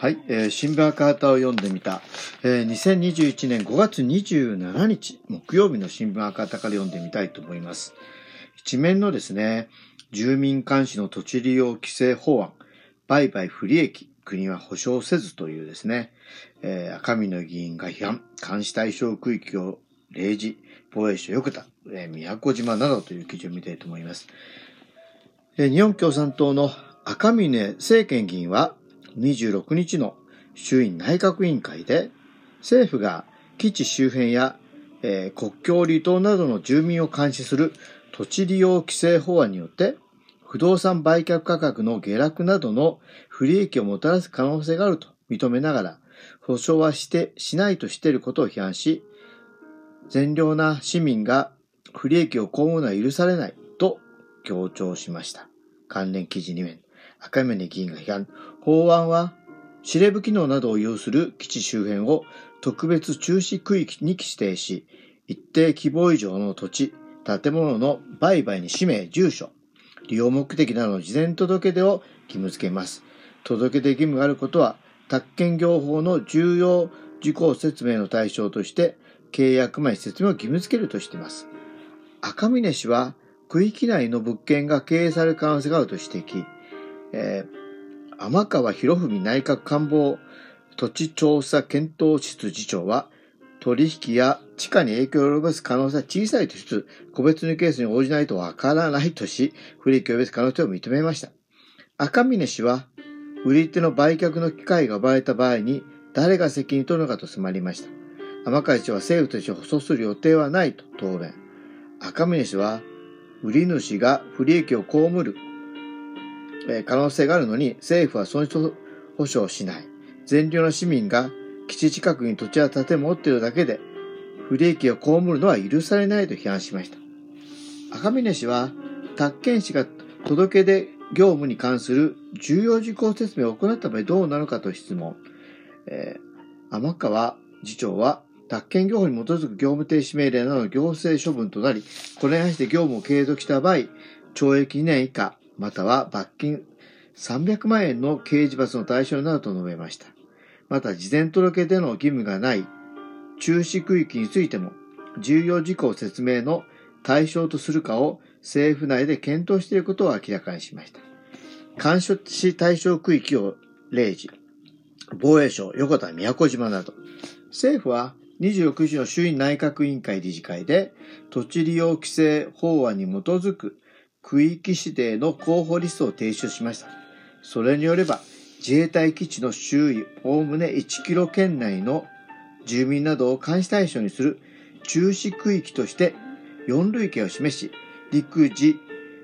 はい、えー新聞赤旗を読んでみた、えー2021年5月27日木曜日の新聞赤旗から読んでみたいと思います。一面のですね、住民監視の土地利用規制法案、売買不利益、国は保障せずというですね、えー赤峰議員が批判、監視対象区域を例示、防衛省横田、えー宮古島などという記事を見たいと思います。えー日本共産党の赤峰政権議員は26日の衆院内閣委員会で政府が基地周辺や、えー国境離島などの住民を監視する土地利用規制法案によって不動産売却価格の下落などの不利益をもたらす可能性があると認めながら保証はしてしないとしていることを批判し善良な市民が不利益を被るのは許されないと強調しました。関連記事2面。赤峰議員が批判。法案は司令部機能などを有する基地周辺を特別注視区域に指定し、一定規模以上の土地、建物の売買に氏名、住所、利用目的などの事前届出を義務付けます。届出義務があることは、宅建業法の重要事項説明の対象として、契約前説明を義務付けるとしています。赤峰氏は、区域内の物件が経営される可能性があると指摘。えー天川博文内閣官房土地調査検討室次長は、取引や地価に影響を及ぼす可能性は小さいとしつつ、個別のケースに応じないとわからないとし、不利益を及ぼす可能性を認めました。赤峰氏は、売り手の売却の機会が奪われた場合に、誰が責任を取るのかと迫りました。天川氏は政府として補償する予定はないと答弁。赤峰氏は、売り主が不利益を被るえ可能性があるのに政府は損失保証をしない。善良な市民が基地近くに土地や建物を持っているだけで不利益を被るのは許されないと批判しました。赤峰氏は、宅建士が届け出業務に関する重要事項説明を行った場合どうなのかと質問。えー天川次長は、宅建業法に基づく業務停止命令などの行政処分となり、これに対して業務を継続した場合、懲役2年以下、または罰金300万円の刑事罰の対象になると述べました。また、事前届け出の義務がない中止区域についても、重要事項説明の対象とするかを政府内で検討していることを明らかにしました。監視対象区域を例示、防衛省、横田、宮古島など、政府は26日の衆院内閣委員会理事会で、土地利用規制法案に基づく区域指定の候補リストを提出しました。それによれば、自衛隊基地の周囲、おおむね1キロ圏内の住民などを監視対象にする中止区域として4類型を示し、陸自、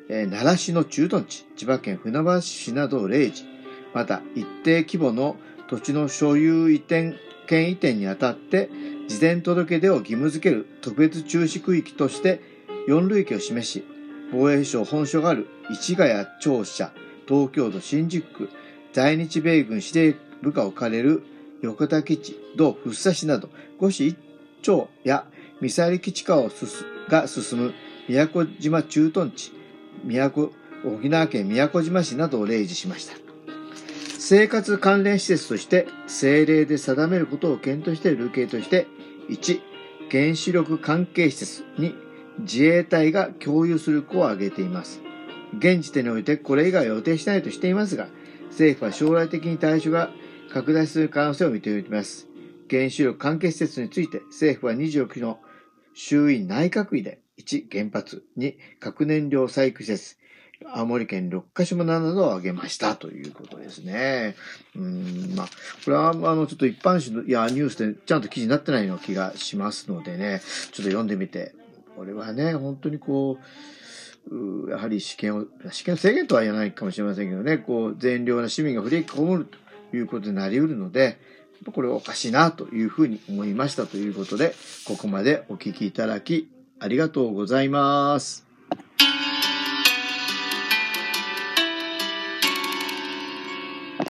えー奈良市の駐屯地、千葉県船橋市などを例示、また一定規模の土地の所有移転、権移転にあたって、事前届出を義務付ける特別注視区域として4類型を示し、防衛省本所がある市ヶ谷庁舎、東京都新宿区、在日米軍指定部下を置かれる横田基地、同福生市など、五市一町やミサイル基地化を進が進む宮古島駐屯地、宮古、沖縄県宮古島市などを例示しました。生活関連施設として政令で定めることを検討している類型として、1、原子力関係施設に自衛隊が共有する子を挙げています。現時点においてこれ以外は予定しないとしていますが、政府は将来的に対象が拡大する可能性を認めています。原子力関係施設について政府は26日の衆院内閣議で1、原発、2、核燃料採掘施設、青森県六ヶ島などを挙げましたということですね。うん、まあ、これは、あの、ちょっと一般紙の、いや、ニュースでちゃんと記事になってないような気がしますのでね、ちょっと読んでみて、これはね、本当にこう、うやはり試験を、試験制限とは言わないかもしれませんけどね、こう、善良な市民が振り込むということになり得るので、これはおかしいなというふうに思いましたということで、ここまでお聞きいただき、ありがとうございます。